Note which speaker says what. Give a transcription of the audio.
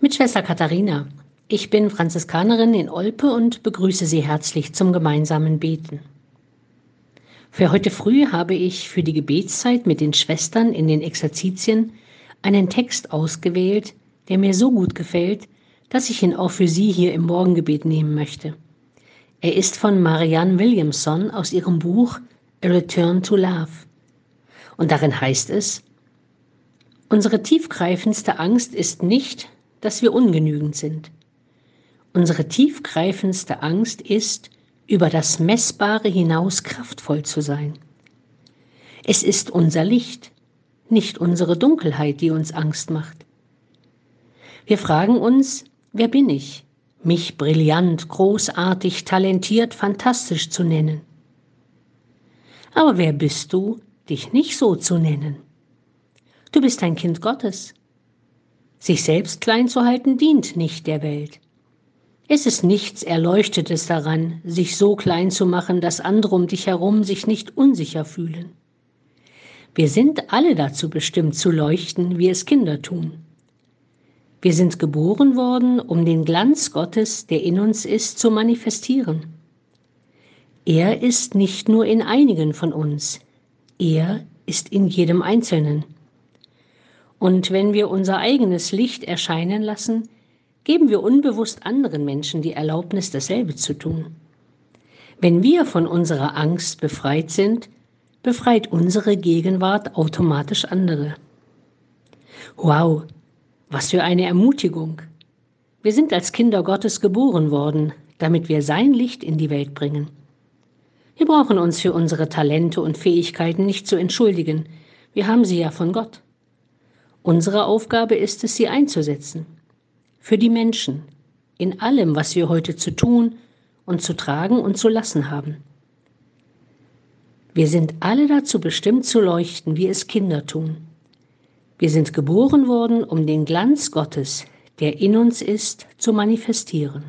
Speaker 1: Mit Schwester Katharina. Ich bin Franziskanerin in Olpe und begrüße Sie herzlich zum gemeinsamen Beten. Für heute früh habe ich für die Gebetszeit mit den Schwestern in den Exerzitien einen Text ausgewählt, der mir so gut gefällt, dass ich ihn auch für Sie hier im Morgengebet nehmen möchte. Er ist von Marianne Williamson aus ihrem Buch A Return to Love. Und darin heißt es, Unsere tiefgreifendste Angst ist nicht, dass wir ungenügend sind. Unsere tiefgreifendste Angst ist, über das Messbare hinaus kraftvoll zu sein. Es ist unser Licht, nicht unsere Dunkelheit, die uns Angst macht. Wir fragen uns, wer bin ich, mich brillant, großartig, talentiert, fantastisch zu nennen? Aber wer bist du, dich nicht so zu nennen? Du bist ein Kind Gottes. Sich selbst klein zu halten dient nicht der Welt. Es ist nichts Erleuchtetes daran, sich so klein zu machen, dass andere um dich herum sich nicht unsicher fühlen. Wir sind alle dazu bestimmt zu leuchten, wie es Kinder tun. Wir sind geboren worden, um den Glanz Gottes, der in uns ist, zu manifestieren. Er ist nicht nur in einigen von uns, er ist in jedem Einzelnen. Und wenn wir unser eigenes Licht erscheinen lassen, geben wir unbewusst anderen Menschen die Erlaubnis, dasselbe zu tun. Wenn wir von unserer Angst befreit sind, befreit unsere Gegenwart automatisch andere. Wow, was für eine Ermutigung. Wir sind als Kinder Gottes geboren worden, damit wir sein Licht in die Welt bringen. Wir brauchen uns für unsere Talente und Fähigkeiten nicht zu entschuldigen, wir haben sie ja von Gott. Unsere Aufgabe ist es, sie einzusetzen. Für die Menschen, in allem, was wir heute zu tun und zu tragen und zu lassen haben. Wir sind alle dazu bestimmt zu leuchten, wie es Kinder tun. Wir sind geboren worden, um den Glanz Gottes, der in uns ist, zu manifestieren.